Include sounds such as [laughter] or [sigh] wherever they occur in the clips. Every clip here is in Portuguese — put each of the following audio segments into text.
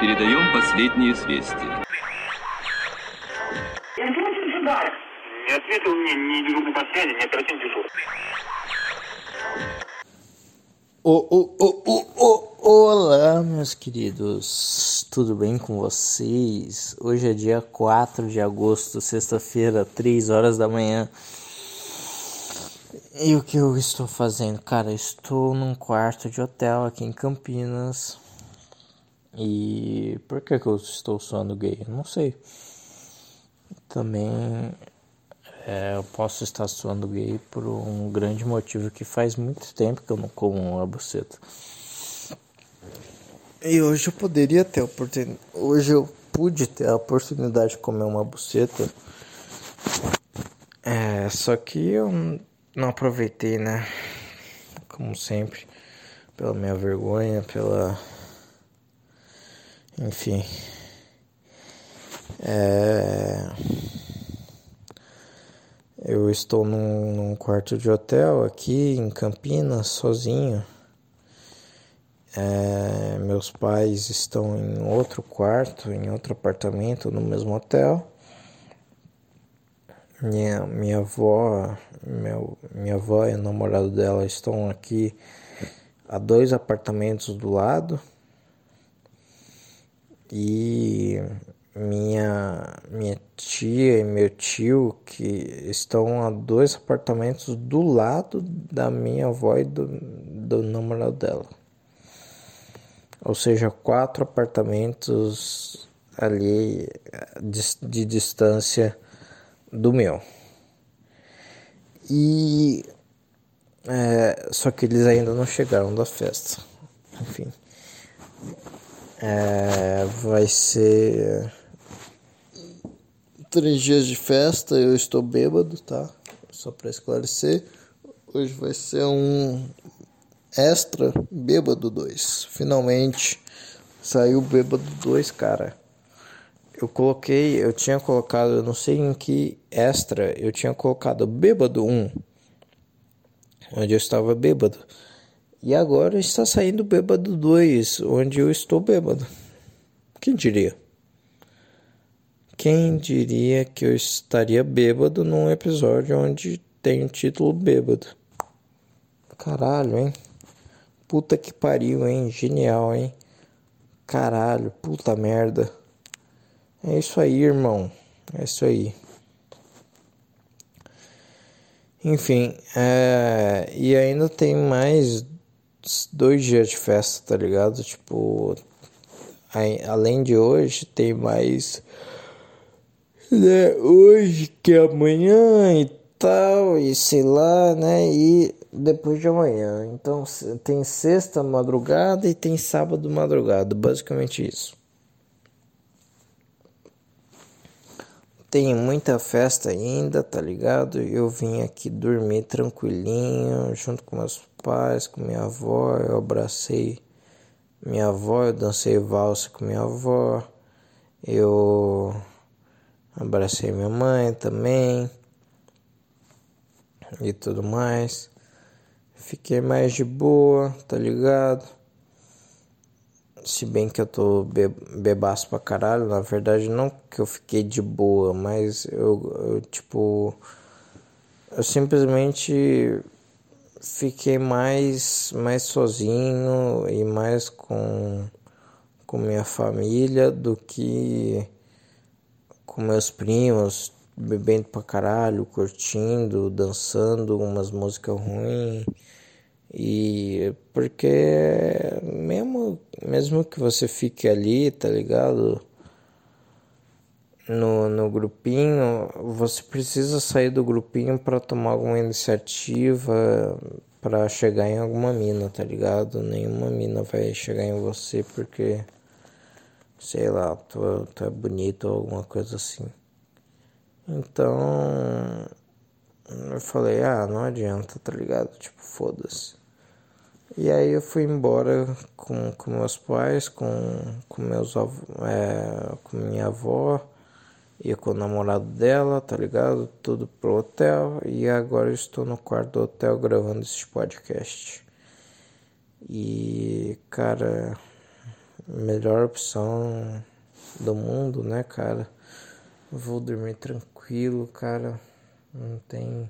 Передаем последние известия. Не ответил мне ни дежурный по связи, ни оперативный дежурный. Ô, ô, ô, ô, ô, olá, meus queridos, tudo bem com vocês? Hoje é dia 4 de agosto, sexta-feira, 3 horas da manhã. E o que eu estou fazendo? Cara, estou num quarto de hotel aqui em Campinas. e por que, que eu estou soando gay? Eu não sei. Também é, eu posso estar soando gay por um grande motivo que faz muito tempo que eu não como uma buceta. E hoje eu poderia ter a oportunidade. Hoje eu pude ter a oportunidade de comer uma buceta. É, só que eu não aproveitei, né? Como sempre. Pela minha vergonha, pela. Enfim. É. Eu estou num, num, quarto de hotel aqui em Campinas, sozinho. É, meus pais estão em outro quarto, em outro apartamento no mesmo hotel. Minha, minha avó, meu, minha avó e o namorado dela estão aqui a dois apartamentos do lado. E minha, minha tia e meu tio que estão a dois apartamentos do lado da minha avó e do, do namorado dela. Ou seja, quatro apartamentos ali de, de distância do meu. E é, só que eles ainda não chegaram da festa. Enfim. É, vai ser três dias de festa, eu estou bêbado, tá? Só para esclarecer. Hoje vai ser um extra bêbado 2. Finalmente saiu bêbado 2, cara. Eu coloquei, eu tinha colocado, eu não sei em que extra, eu tinha colocado bêbado 1. Onde eu estava bêbado. E agora está saindo bêbado 2, onde eu estou bêbado. Quem diria? Quem diria que eu estaria bêbado num episódio onde tem o título bêbado? Caralho, hein? Puta que pariu, hein? Genial, hein? Caralho, puta merda. É isso aí, irmão. É isso aí. Enfim, é... e ainda tem mais dois dias de festa, tá ligado? Tipo, além de hoje, tem mais né, hoje que é amanhã e tal, e sei lá, né? E depois de amanhã. Então tem sexta madrugada e tem sábado madrugada, basicamente isso. Tem muita festa ainda, tá ligado? Eu vim aqui dormir tranquilinho, junto com meus pais, com minha avó. Eu abracei minha avó, eu dancei valsa com minha avó. Eu Abracei minha mãe também e tudo mais. Fiquei mais de boa, tá ligado? Se bem que eu tô be bebaço pra caralho, na verdade não que eu fiquei de boa, mas eu, eu tipo. Eu simplesmente fiquei mais, mais sozinho e mais com, com minha família do que com meus primos, bebendo pra caralho, curtindo, dançando umas músicas ruins. E porque mesmo, mesmo que você fique ali, tá ligado? No, no grupinho, você precisa sair do grupinho para tomar alguma iniciativa para chegar em alguma mina, tá ligado? Nenhuma mina vai chegar em você porque sei lá, tu, tu é bonito ou alguma coisa assim. Então eu falei, ah, não adianta, tá ligado? Tipo, foda-se. E aí eu fui embora com, com meus pais, com, com meus avô, é, com minha avó e com o namorado dela, tá ligado? Tudo pro hotel. E agora estou no quarto do hotel gravando esse podcast. E, cara, melhor opção do mundo, né, cara? Vou dormir tranquilo, cara. Não tem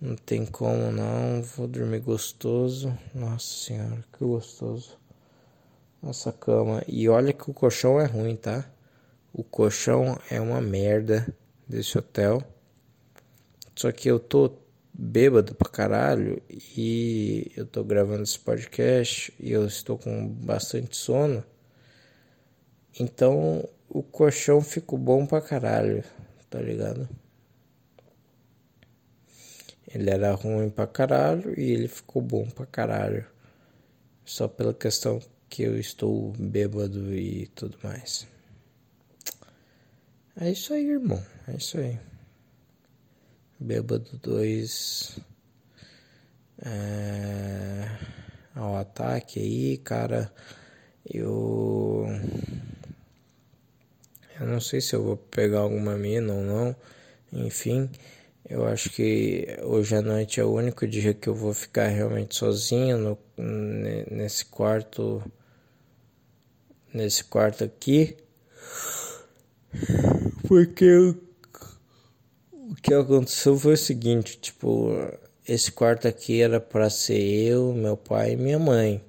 não tem como não, vou dormir gostoso. Nossa senhora, que gostoso. Nossa cama. E olha que o colchão é ruim, tá? O colchão é uma merda desse hotel. Só que eu tô bêbado pra caralho e eu tô gravando esse podcast e eu estou com bastante sono. Então o colchão ficou bom pra caralho, tá ligado? Ele era ruim pra caralho e ele ficou bom pra caralho. Só pela questão que eu estou bêbado e tudo mais. É isso aí, irmão. É isso aí. Bêbado 2. É... Ao ataque aí, cara. Eu. Eu não sei se eu vou pegar alguma mina ou não. Enfim. Eu acho que hoje à noite é o único dia que eu vou ficar realmente sozinho no, nesse quarto. Nesse quarto aqui. Porque o, o que aconteceu foi o seguinte, tipo, esse quarto aqui era para ser eu, meu pai e minha mãe.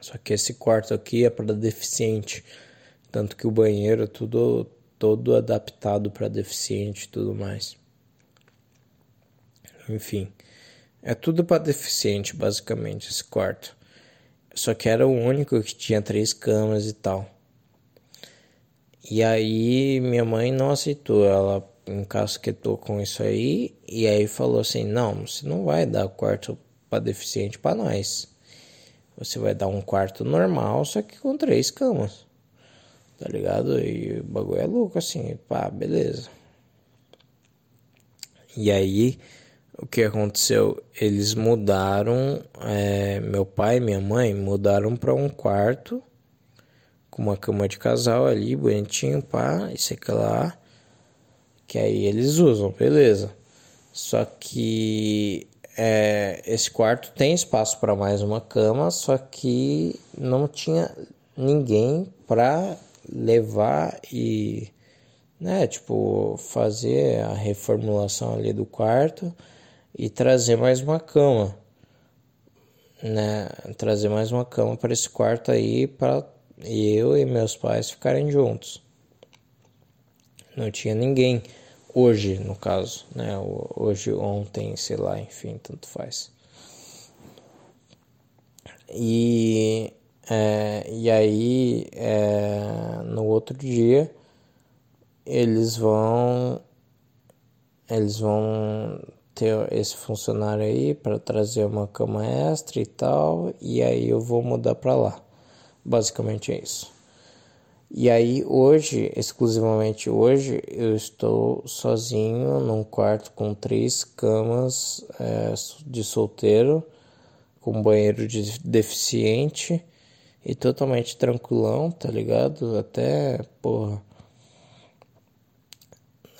Só que esse quarto aqui é para deficiente, tanto que o banheiro tudo todo adaptado para deficiente e tudo mais. Enfim, é tudo para deficiente, basicamente, esse quarto. Só que era o único que tinha três camas e tal. E aí minha mãe não aceitou, ela encasquetou com isso aí e aí falou assim: "Não, você não vai dar quarto para deficiente para nós. Você vai dar um quarto normal, só que com três camas." Tá ligado? E o bagulho é louco assim, pá, beleza. E aí, o que aconteceu? Eles mudaram, é, meu pai e minha mãe mudaram para um quarto com uma cama de casal ali, bonitinho, pá, isso aqui lá, que aí eles usam, beleza. Só que é, esse quarto tem espaço para mais uma cama, só que não tinha ninguém para levar e, né, tipo, fazer a reformulação ali do quarto e trazer mais uma cama, né, trazer mais uma cama para esse quarto aí para eu e meus pais ficarem juntos. Não tinha ninguém hoje, no caso, né, hoje, ontem, sei lá, enfim, tanto faz. E é, e aí, é, no outro dia, eles vão eles vão ter esse funcionário aí para trazer uma cama extra e tal, e aí eu vou mudar para lá. Basicamente é isso. E aí hoje, exclusivamente hoje, eu estou sozinho num quarto com três camas é, de solteiro, com banheiro de deficiente e totalmente tranquilão, tá ligado? Até, porra.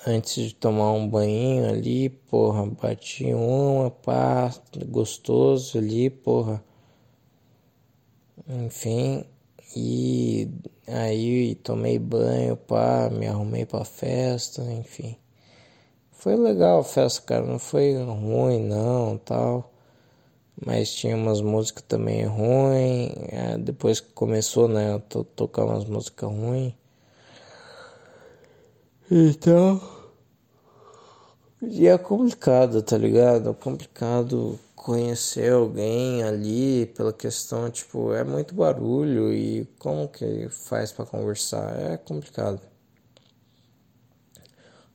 Antes de tomar um banho ali, porra, bati uma, pá, gostoso ali, porra. Enfim, e aí tomei banho, pá, me arrumei pra festa, enfim. Foi legal a festa, cara, não foi ruim não, tal mas tinha umas músicas também ruins. É, depois que começou, né, a tocar umas músicas ruins. Então. E é complicado, tá ligado? É complicado conhecer alguém ali pela questão, tipo, é muito barulho e como que faz para conversar? É complicado.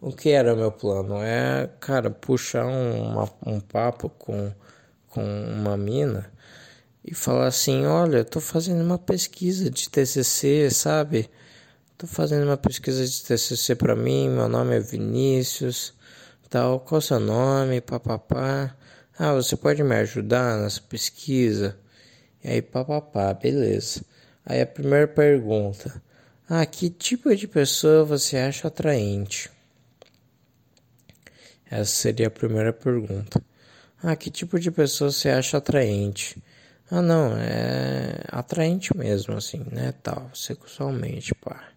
O que era meu plano? É, cara, puxar um, um papo com com uma mina e falar assim: Olha, eu tô fazendo uma pesquisa de TCC, sabe? Tô fazendo uma pesquisa de TCC para mim. Meu nome é Vinícius, tal. Qual é o seu nome? Papapá. Ah, você pode me ajudar nessa pesquisa? E aí, papapá, beleza. Aí a primeira pergunta: Ah, que tipo de pessoa você acha atraente? Essa seria a primeira pergunta. Ah, que tipo de pessoa você acha atraente? Ah, não, é atraente mesmo, assim, né, tal, sexualmente, pá.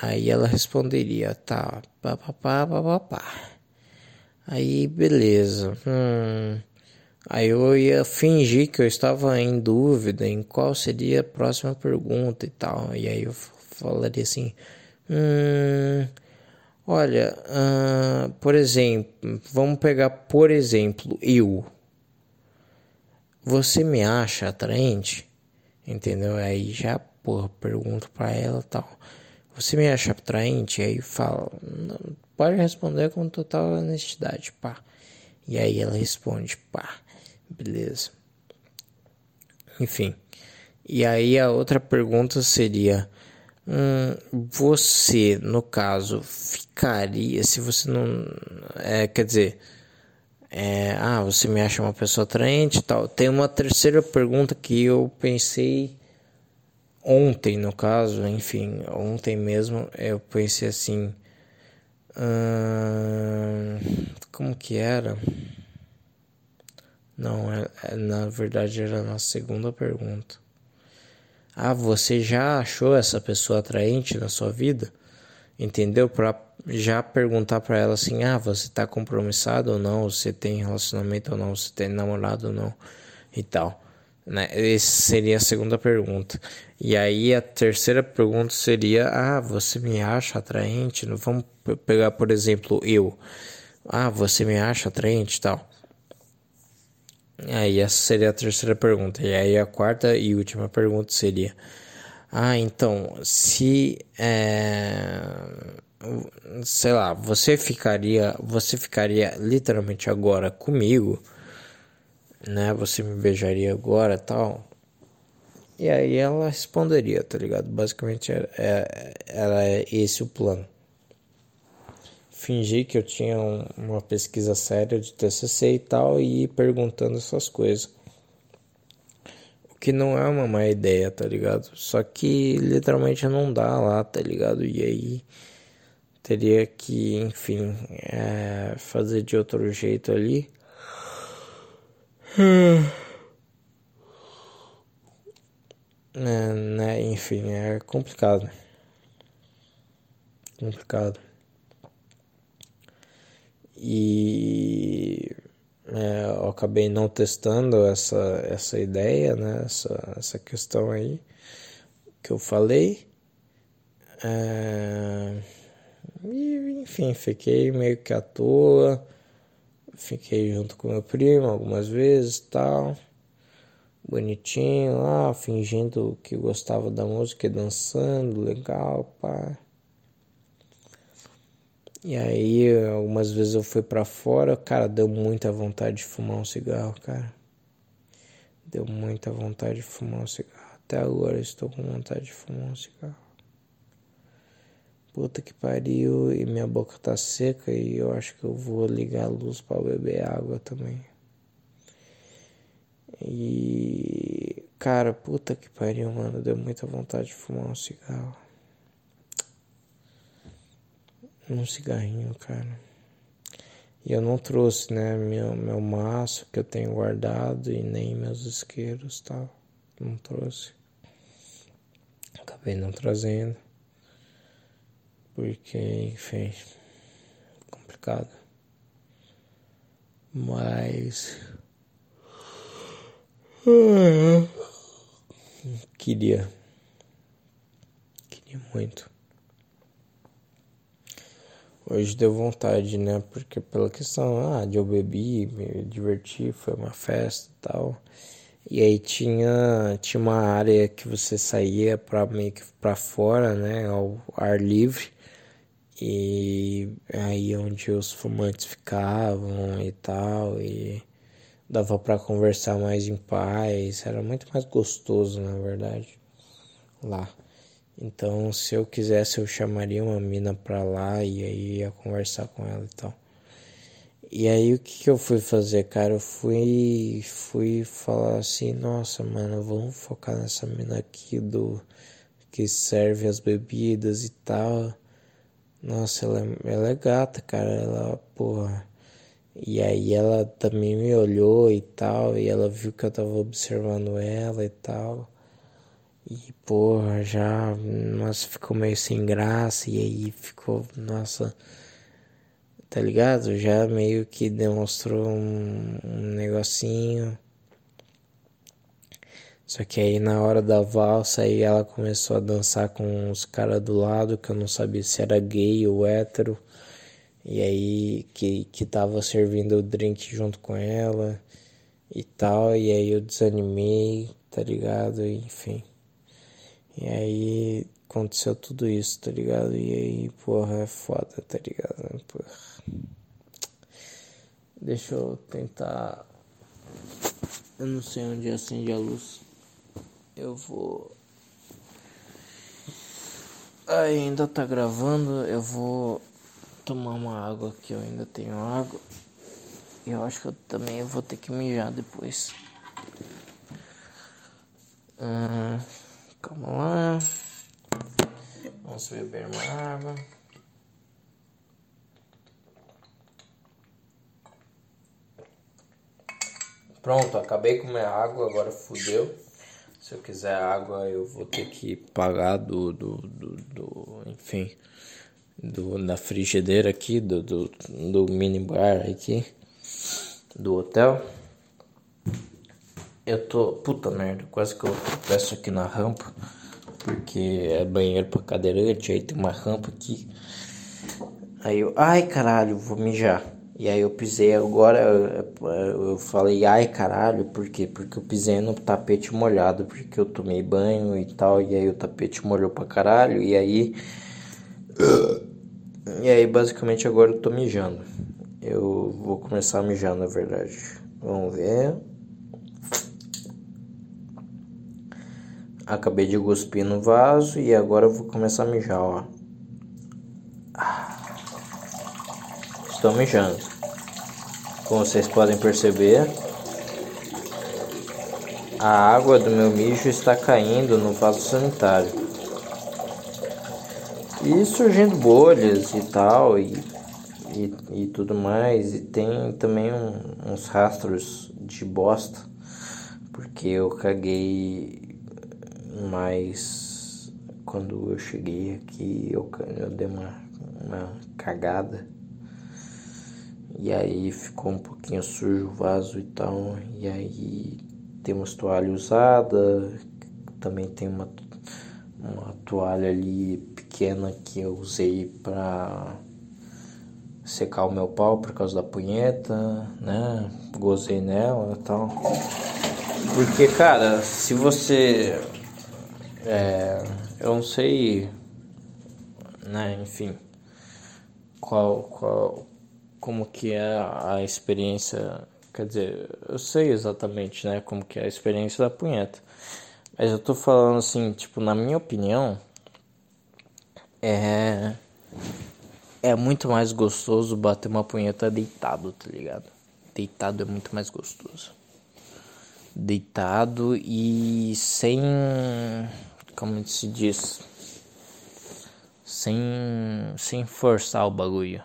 Aí ela responderia, tá, papapá, papapá. Aí, beleza. Hum. Aí eu ia fingir que eu estava em dúvida em qual seria a próxima pergunta e tal. E aí eu falaria assim: hum, Olha, uh, por exemplo, vamos pegar por exemplo eu. Você me acha atraente? Entendeu? Aí já, porra, pergunto pra ela tal. Você me acha atraente? Aí fala, pode responder com total honestidade, pá. E aí ela responde, pá, beleza. Enfim. E aí a outra pergunta seria: hum, você, no caso, ficaria se você não. É, quer dizer. É, ah, você me acha uma pessoa atraente e tal. Tem uma terceira pergunta que eu pensei ontem, no caso, enfim, ontem mesmo, eu pensei assim. Hum, como que era? Não, é, é, na verdade era na segunda pergunta. Ah, você já achou essa pessoa atraente na sua vida? Entendeu? Para já perguntar para ela assim: ah, você tá compromissado ou não? Você tem relacionamento ou não? Você tem namorado ou não? E tal. Né? Essa seria a segunda pergunta. E aí a terceira pergunta seria: Ah, você me acha atraente? Vamos pegar, por exemplo, eu. Ah, você me acha atraente tal. Aí essa seria a terceira pergunta. E aí a quarta e última pergunta seria: Ah, então, se. É, sei lá, você ficaria. Você ficaria literalmente agora comigo? né? Você me beijaria agora tal. E aí ela responderia, tá ligado? Basicamente era, é, era esse o plano. Fingir que eu tinha um, uma pesquisa séria de TCC e tal e ir perguntando essas coisas. O que não é uma má ideia, tá ligado? Só que literalmente não dá lá, tá ligado? E aí teria que, enfim, é, fazer de outro jeito ali. É, né, enfim, é complicado. Complicado. E é, eu acabei não testando essa, essa ideia, né, essa, essa questão aí que eu falei. É, e, enfim, fiquei meio que à toa. Fiquei junto com meu primo algumas vezes tal. Bonitinho lá, fingindo que gostava da música e dançando, legal, pá. E aí, algumas vezes eu fui para fora, cara, deu muita vontade de fumar um cigarro, cara. Deu muita vontade de fumar um cigarro. Até agora estou com vontade de fumar um cigarro. Puta que pariu, e minha boca tá seca e eu acho que eu vou ligar a luz para beber água também. E cara, puta que pariu, mano, deu muita vontade de fumar um cigarro. Um cigarrinho, cara. E eu não trouxe, né, meu, meu maço que eu tenho guardado e nem meus isqueiros tal. Não trouxe. Acabei não trazendo. Porque, enfim, complicado. Mas. Queria. Queria muito. Hoje deu vontade, né? Porque pela questão, ah, de eu bebi, me diverti, foi uma festa e tal. E aí tinha, tinha uma área que você saía para meio que para fora, né, ao ar livre. E aí onde os fumantes ficavam e tal, e dava para conversar mais em paz, era muito mais gostoso, na verdade, lá. Então, se eu quisesse, eu chamaria uma mina pra lá e aí ia conversar com ela e tal. E aí o que, que eu fui fazer, cara? Eu fui fui falar assim, nossa, mano, vamos focar nessa mina aqui do que serve as bebidas e tal. Nossa, ela, é, ela é gata, cara. Ela, porra. E aí ela também me olhou e tal, e ela viu que eu tava observando ela e tal. E porra, já, nossa, ficou meio sem graça, e aí ficou, nossa, tá ligado? Já meio que demonstrou um, um negocinho. Só que aí na hora da valsa aí ela começou a dançar com os caras do lado, que eu não sabia se era gay ou hétero. E aí que, que tava servindo o drink junto com ela e tal. E aí eu desanimei, tá ligado? Enfim. E aí aconteceu tudo isso, tá ligado? E aí, porra, é foda, tá ligado? Porra. Deixa eu tentar. Eu não sei onde acende a luz. Eu vou. Aí ainda tá gravando, eu vou tomar uma água aqui, eu ainda tenho água. E eu acho que eu também vou ter que mijar depois. Hum. Calma lá. Vamos beber uma água. Pronto, acabei com minha água, agora fudeu. Se eu quiser água, eu vou ter que pagar do, do, do, do enfim, do, da frigideira aqui, do, do, do mini bar aqui, do hotel. Eu tô. Puta merda, quase que eu peço aqui na rampa. Porque é banheiro pra cadeirante, aí tem uma rampa aqui. Aí eu. Ai caralho, vou mijar. E aí eu pisei agora, eu, falei, ai caralho, por quê? Porque eu pisei no tapete molhado, porque eu tomei banho e tal, e aí o tapete molhou pra caralho, e aí. E aí basicamente agora eu tô mijando. Eu vou começar a mijar na verdade. Vamos ver. Acabei de cuspir no vaso e agora eu vou começar a mijar, ó. Estou mijando. Como vocês podem perceber, a água do meu mijo está caindo no vaso sanitário. E surgindo bolhas e tal, e, e, e tudo mais. E tem também um, uns rastros de bosta, porque eu caguei mas quando eu cheguei aqui eu, eu dei uma, uma cagada e aí ficou um pouquinho sujo o vaso e tal e aí tem uma toalha usada também tem uma, uma toalha ali pequena que eu usei para secar o meu pau por causa da punheta, né? Gozei nela e tal. Porque, cara, se você é, eu não sei, né, enfim, qual, qual, como que é a experiência, quer dizer, eu sei exatamente, né, como que é a experiência da punheta, mas eu tô falando assim, tipo, na minha opinião, é, é muito mais gostoso bater uma punheta deitado, tá ligado? Deitado é muito mais gostoso. Deitado e sem como se diz, sem, sem forçar o bagulho,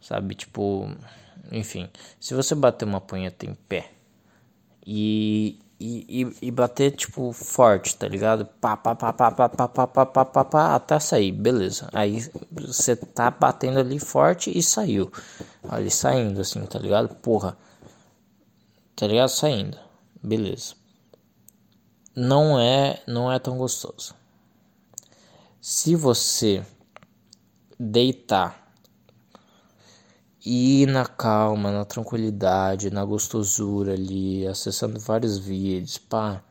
sabe? Tipo, enfim, se você bater uma punheta em pé e, e, e, bater, tipo, forte, tá ligado? Pá, pá, pá, pá, pá, pá, pá, pá, pá, pá, pá, até sair, beleza. Aí você tá batendo ali forte e saiu. Ali saindo, assim, tá ligado? Porra. Tá ligado? Saindo. Beleza não é não é tão gostoso. Se você deitar e ir na calma, na tranquilidade, na gostosura ali, acessando vários vídeos, pá,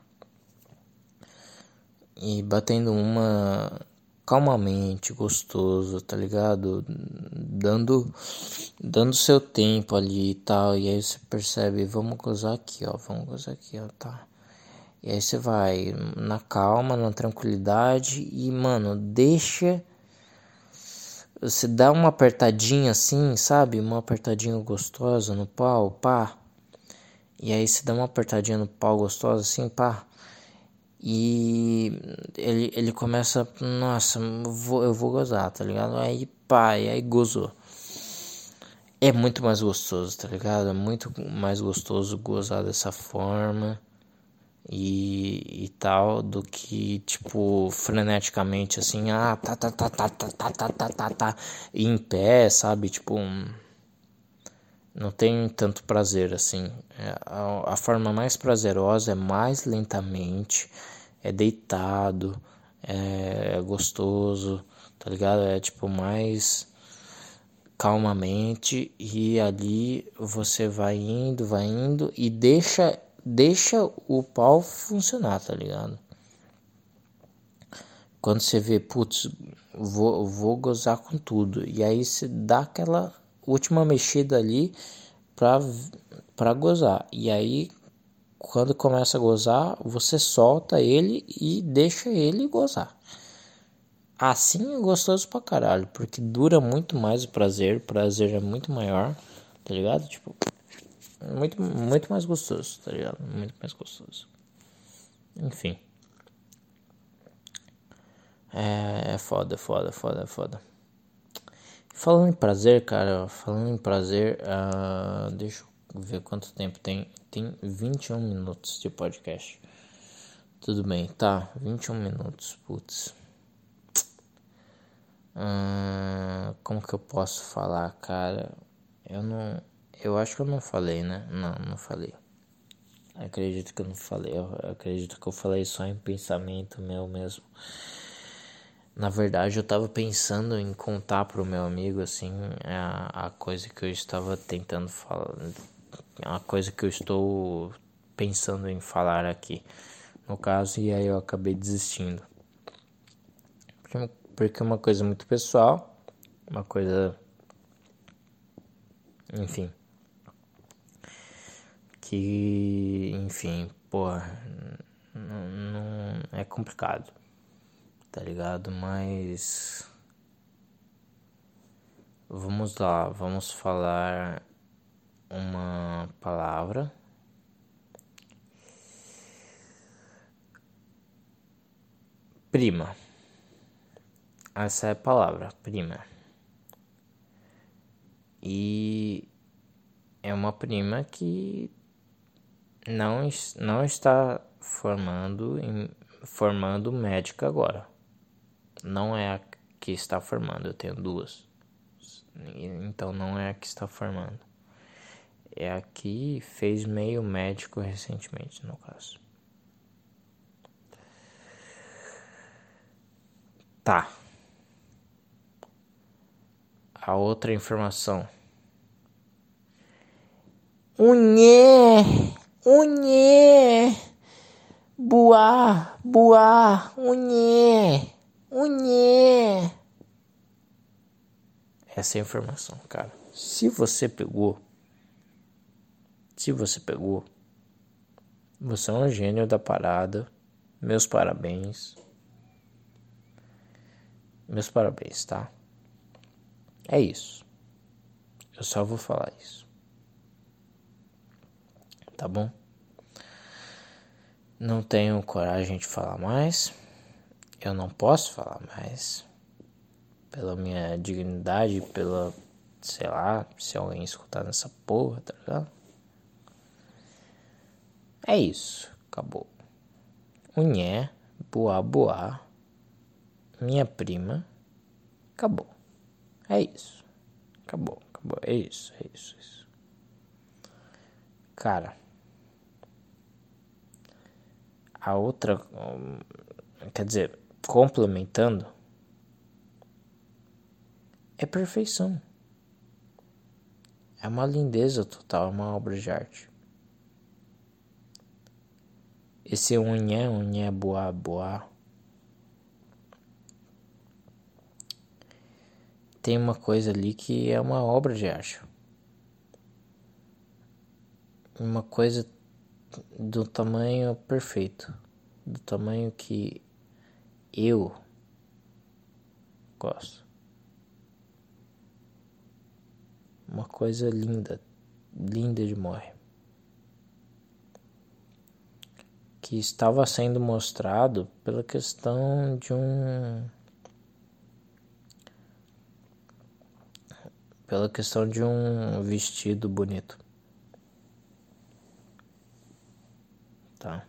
e batendo uma calmamente, gostoso, tá ligado? Dando dando seu tempo ali e tal, e aí você percebe, vamos gozar aqui, ó, vamos gozar aqui, ó, tá. E aí você vai na calma, na tranquilidade e, mano, deixa. Você dá uma apertadinha assim, sabe? Uma apertadinha gostosa no pau, pá. E aí você dá uma apertadinha no pau gostosa assim, pá. E ele, ele começa, nossa, eu vou, eu vou gozar, tá ligado? Aí pá, e aí gozou. é muito mais gostoso, tá ligado? É muito mais gostoso gozar dessa forma e, e tal do que tipo freneticamente assim, ah, tá tá tá tá tá tá tá tá tá, tá em pé, sabe? Tipo, não tem tanto prazer assim. É, a, a forma mais prazerosa é mais lentamente, é deitado, é gostoso, tá ligado? É tipo mais calmamente e ali você vai indo, vai indo e deixa deixa o pau funcionar, tá ligado? Quando você vê, putz, vou, vou gozar com tudo. E aí você dá aquela última mexida ali pra, pra gozar. E aí, quando começa a gozar, você solta ele e deixa ele gozar. Assim é gostoso pra caralho, porque dura muito mais o prazer, o prazer é muito maior, tá ligado? Tipo, muito, muito mais gostoso, tá ligado? Muito mais gostoso. Enfim. É, é foda, foda, foda, foda. Falando em prazer, cara, falando em prazer, uh, deixa eu ver quanto tempo tem. Tem 21 minutos de podcast. Tudo bem, tá? 21 minutos, putz. Hum, como que eu posso falar, cara? Eu não. Eu acho que eu não falei, né? Não, não falei. Acredito que eu não falei. Eu acredito que eu falei só em pensamento meu mesmo. Na verdade, eu tava pensando em contar pro meu amigo, assim, a, a coisa que eu estava tentando falar. A coisa que eu estou pensando em falar aqui. No caso, e aí eu acabei desistindo. Porque porque é uma coisa muito pessoal, uma coisa. Enfim. Que. Enfim, porra. Não, não é complicado, tá ligado? Mas. Vamos lá, vamos falar uma palavra. Prima. Essa é a palavra, prima. E é uma prima que não, não está formando formando médica agora. Não é a que está formando, eu tenho duas. Então não é a que está formando. É a que fez meio médico recentemente, no caso. Tá a outra informação. Unhê, unhê, boa, boa, unhê, unhê. Essa é a informação, cara. Se você pegou, se você pegou, você é um gênio da parada. Meus parabéns. Meus parabéns, tá? É isso. Eu só vou falar isso. Tá bom? Não tenho coragem de falar mais. Eu não posso falar mais. Pela minha dignidade, pela. Sei lá, se alguém escutar nessa porra, tá ligado? É isso. Acabou. Unhé, boa, boa. Minha prima. Acabou. É isso. Acabou, acabou. É isso, é isso, é isso. Cara. A outra. Quer dizer, complementando. É perfeição. É uma lindeza total, é uma obra de arte. Esse unhé, unhé, boa, boa tem uma coisa ali que é uma obra de arte. Uma coisa do tamanho perfeito, do tamanho que eu gosto. Uma coisa linda, linda de morre. Que estava sendo mostrado pela questão de um pela questão de um vestido bonito. Tá?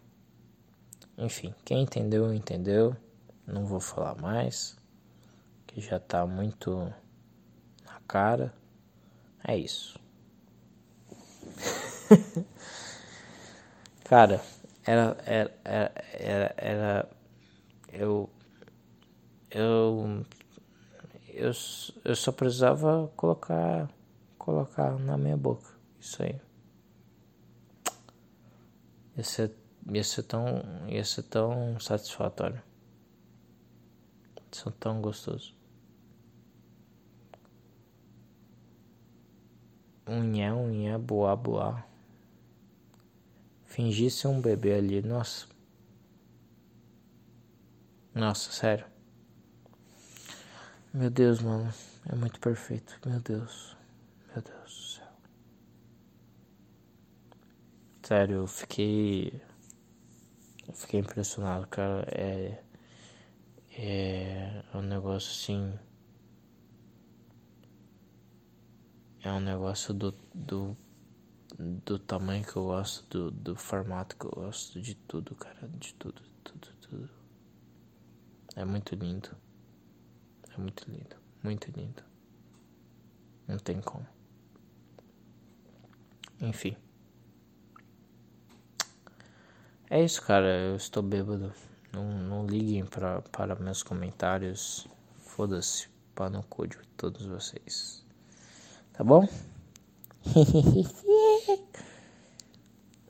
Enfim, quem entendeu, entendeu. Não vou falar mais, que já tá muito na cara. É isso. [laughs] Cara, era, era, era, era, eu, eu, eu, eu só precisava colocar, colocar na minha boca, isso aí. Ia ser, ia ser tão, ia ser tão satisfatório, ia tão gostoso. Unhé, unhé, boa, boa. Fingir ser um bebê ali, nossa. Nossa, sério. Meu Deus, mano. É muito perfeito. Meu Deus. Meu Deus do céu. Sério, eu fiquei. Eu fiquei impressionado, cara. É. É um negócio assim. É um negócio do, do do tamanho que eu gosto, do, do formato que eu gosto, de tudo, cara, de tudo, tudo, tudo. É muito lindo. É muito lindo, muito lindo. Não tem como. Enfim. É isso, cara. Eu estou bêbado. Não, não liguem pra, para meus comentários. Foda-se. Pá no cu de todos vocês. Tá bom?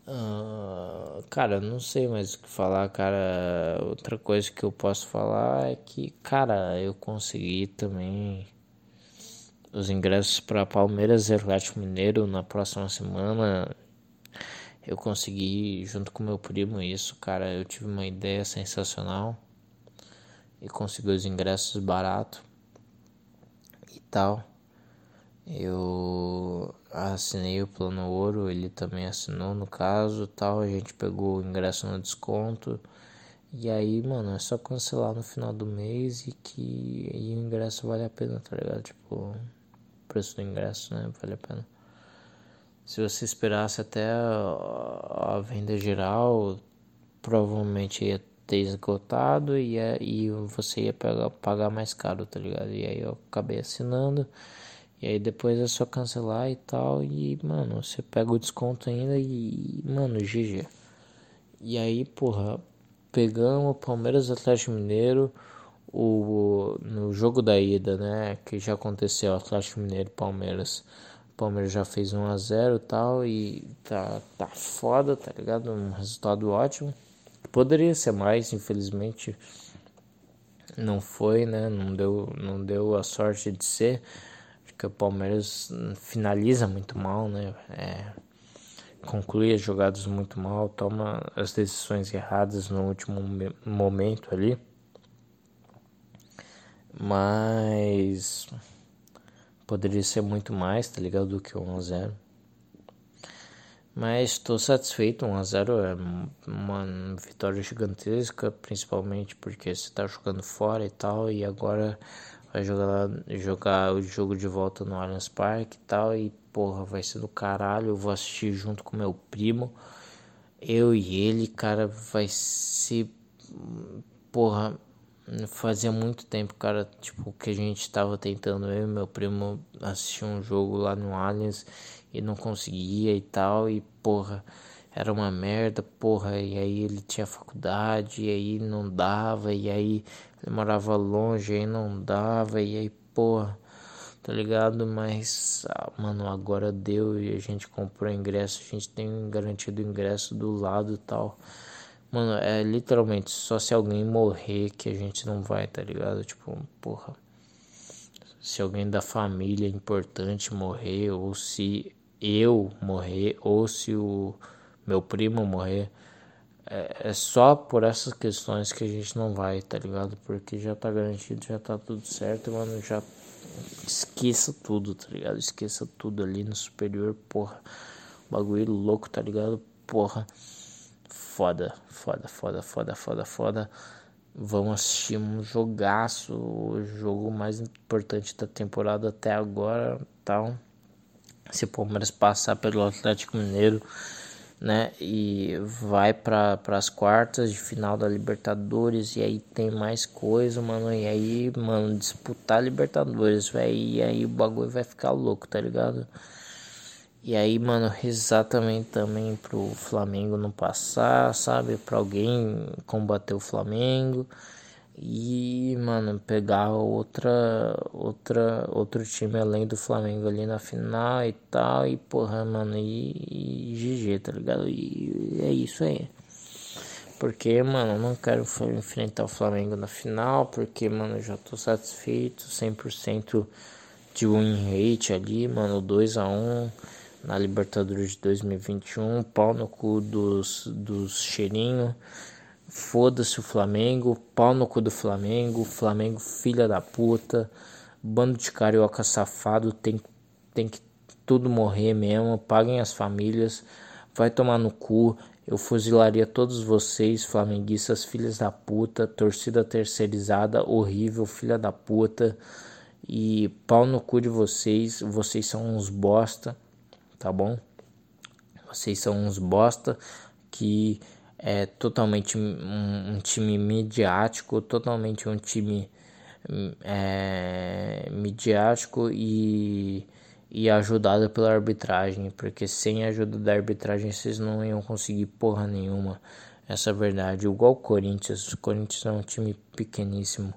Uh, [laughs] cara, não sei mais o que falar, cara. Outra coisa que eu posso falar é que, cara, eu consegui também os ingressos para Palmeiras e Atlético Mineiro na próxima semana. Eu consegui junto com meu primo isso, cara. Eu tive uma ideia sensacional e consegui os ingressos barato e tal. Eu assinei o plano ouro, ele também assinou no caso tal, a gente pegou o ingresso no desconto. E aí, mano, é só cancelar no final do mês e que aí o ingresso vale a pena, tá ligado? Tipo, o preço do ingresso, né? Vale a pena. Se você esperasse até a, a venda geral, provavelmente ia ter esgotado e, e você ia pegar, pagar mais caro, tá ligado? E aí eu acabei assinando. E aí depois é só cancelar e tal. E, mano, você pega o desconto ainda e, mano, GG. E aí, porra, pegamos o Palmeiras Atlético Mineiro. O, no jogo da ida, né? Que já aconteceu, Atlético Mineiro Palmeiras. Palmeiras já fez 1 a 0 e tal. E tá, tá foda, tá ligado? Um resultado ótimo. Poderia ser mais, infelizmente. Não foi, né? Não deu, não deu a sorte de ser porque o Palmeiras finaliza muito mal, né? É, conclui as jogadas muito mal, toma as decisões erradas no último momento ali. Mas poderia ser muito mais, tá ligado? Do que 1 a 0. Mas estou satisfeito, 1 a 0 é uma vitória gigantesca, principalmente porque você está jogando fora e tal, e agora vai jogar, jogar o jogo de volta no Allianz Parque e tal. E porra, vai ser do caralho. Eu vou assistir junto com meu primo. Eu e ele, cara, vai ser. Porra, fazia muito tempo, cara, tipo, que a gente tava tentando. Eu e meu primo assistir um jogo lá no Allianz e não conseguia e tal. E porra era uma merda, porra, e aí ele tinha faculdade, e aí não dava, e aí ele morava longe, e aí não dava, e aí, porra, tá ligado? Mas, ah, mano, agora deu e a gente comprou ingresso, a gente tem garantido ingresso do lado e tal. Mano, é literalmente só se alguém morrer que a gente não vai, tá ligado? Tipo, porra. Se alguém da família importante morrer, ou se eu morrer, ou se o meu primo morrer. É, é, só por essas questões que a gente não vai, tá ligado? Porque já tá garantido, já tá tudo certo, mano. Já esqueça tudo, tá ligado? Esqueça tudo ali no superior, porra. Bagulho louco, tá ligado? Porra. Foda, foda, foda, foda, foda, foda. Vamos assistir um jogaço, o jogo mais importante da temporada até agora, tal. Se o Palmeiras passar pelo Atlético Mineiro, né, e vai para as quartas de final da Libertadores e aí tem mais coisa, mano, e aí, mano, disputar Libertadores, velho, e aí o bagulho vai ficar louco, tá ligado? E aí, mano, rezar também, também pro Flamengo não passar, sabe? Pra alguém combater o Flamengo. E, mano, pegar outra, outra, outro time além do Flamengo ali na final e tal. E, porra, mano, e, e GG, tá ligado? E é isso aí. Porque, mano, eu não quero enfrentar o Flamengo na final. Porque, mano, eu já tô satisfeito. 100% de win rate ali, mano. 2x1 na Libertadores de 2021, pau no cu dos, dos cheirinhos, foda-se o Flamengo, pau no cu do Flamengo, Flamengo filha da puta, bando de carioca safado, tem, tem que tudo morrer mesmo, paguem as famílias, vai tomar no cu, eu fuzilaria todos vocês, flamenguistas, filhas da puta, torcida terceirizada, horrível, filha da puta, e pau no cu de vocês, vocês são uns bosta tá bom? Vocês são uns bosta que é totalmente um, um time midiático, totalmente um time é, midiático e, e ajudado pela arbitragem, porque sem a ajuda da arbitragem vocês não iam conseguir porra nenhuma. Essa é a verdade. Igual o Corinthians, o Corinthians é um time pequeníssimo.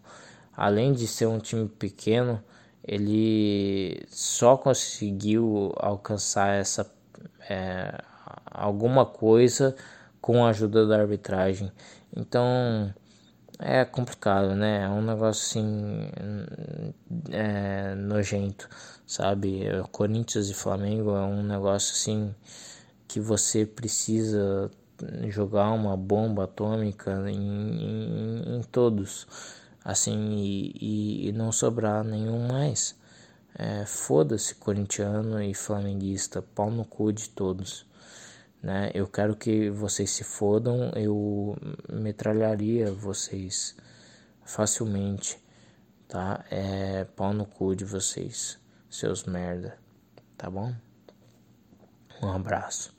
Além de ser um time pequeno, ele só conseguiu alcançar essa é, alguma coisa com a ajuda da arbitragem. Então é complicado, né? É um negócio assim é, nojento, sabe? Corinthians e Flamengo é um negócio assim que você precisa jogar uma bomba atômica em, em, em todos assim e, e, não sobrar nenhum mais. É, Foda-se corintiano e flamenguista, pau no cu de todos. Né? Eu quero que vocês se fodam, eu metralharia vocês facilmente, tá? É pau no cu de vocês, seus merda, tá bom? Um abraço.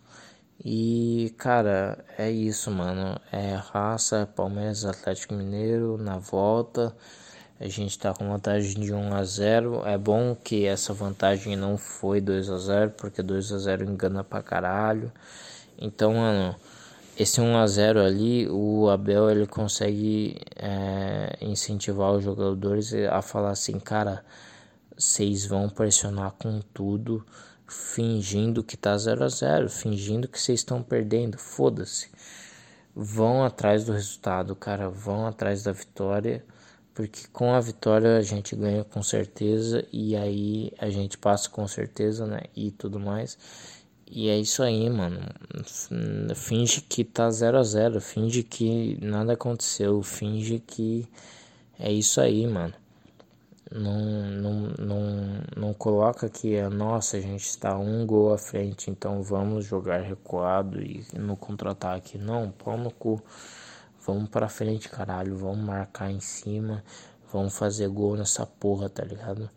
E, cara, é isso, mano. É raça, Palmeiras, Atlético Mineiro na volta. A gente tá com vantagem de 1 a 0. É bom que essa vantagem não foi 2 a 0, porque 2 a 0 engana pra caralho. Então, mano, esse 1 a 0 ali, o Abel ele consegue é, incentivar os jogadores a falar assim, cara, vocês vão pressionar com tudo fingindo que tá 0 a 0 fingindo que vocês estão perdendo, foda-se. Vão atrás do resultado, cara, vão atrás da vitória, porque com a vitória a gente ganha com certeza e aí a gente passa com certeza, né? E tudo mais. E é isso aí, mano. Finge que tá 0 a 0 finge que nada aconteceu, finge que é isso aí, mano não, não, não, não coloca que a nossa a gente está um gol à frente, então vamos jogar recuado e no contra-ataque. Não, pau no cu. Vamos pra frente, caralho. Vamos marcar em cima. Vamos fazer gol nessa porra, tá ligado?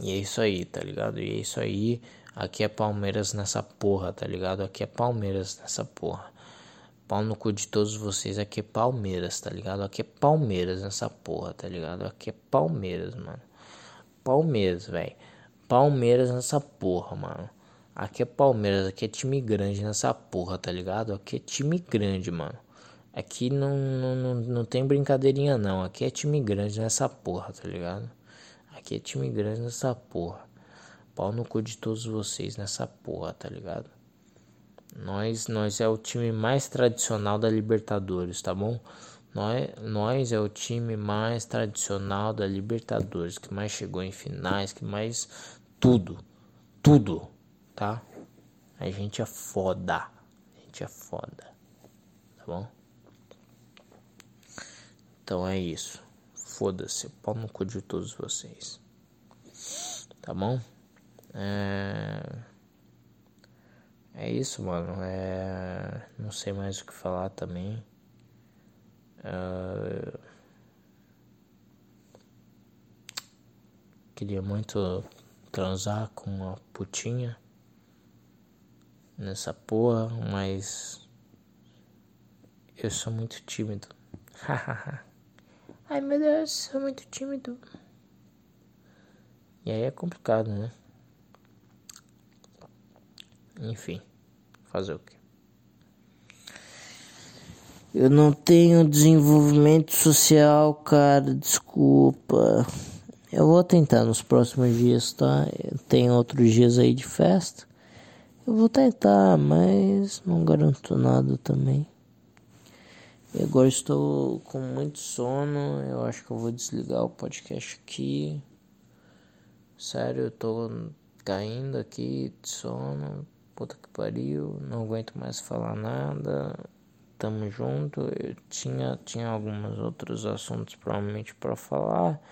E é isso aí, tá ligado? E é isso aí. Aqui é Palmeiras nessa porra, tá ligado? Aqui é Palmeiras nessa porra. Pau no cu de todos vocês. Aqui é Palmeiras, tá ligado? Aqui é Palmeiras nessa porra, tá ligado? Aqui é Palmeiras, mano. Palmeiras, velho. Palmeiras nessa porra, mano. Aqui é Palmeiras, aqui é time grande nessa porra, tá ligado? Aqui é time grande, mano. Aqui não, não, não, não tem brincadeirinha, não. Aqui é time grande nessa porra, tá ligado? Aqui é time grande nessa porra. Pau no cu de todos vocês nessa porra, tá ligado? Nós, nós é o time mais tradicional da Libertadores, tá bom? Nós, nós é o time mais tradicional da Libertadores, que mais chegou em finais, que mais tudo, tudo, tá? A gente é foda, a gente é foda, tá bom? Então é isso. Foda-se, pau no cu de todos vocês. Tá bom? É... É isso, mano. É... Não sei mais o que falar também. Uh, queria muito transar com uma putinha nessa porra, mas eu sou muito tímido. [laughs] Ai meu Deus, sou muito tímido. E aí é complicado, né? Enfim, fazer o quê? Eu não tenho desenvolvimento social, cara, desculpa. Eu vou tentar nos próximos dias, tá? Tem outros dias aí de festa. Eu vou tentar, mas não garanto nada também. E agora estou com muito sono. Eu acho que eu vou desligar o podcast aqui. Sério, eu tô caindo aqui de sono. Puta que pariu. Não aguento mais falar nada. Tamo junto. Eu tinha, tinha alguns outros assuntos provavelmente para falar.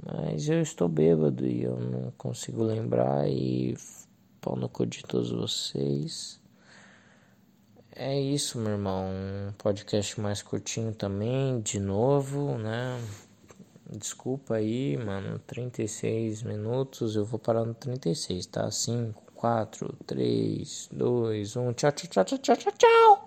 Mas eu estou bêbado e eu não consigo lembrar. E pau no cu de todos vocês. É isso, meu irmão. Um podcast mais curtinho também, de novo, né? Desculpa aí, mano. 36 minutos. Eu vou parar no 36, tá? 5, 4, 3, 2, 1. Tchau, tchau, tchau, tchau, tchau, tchau.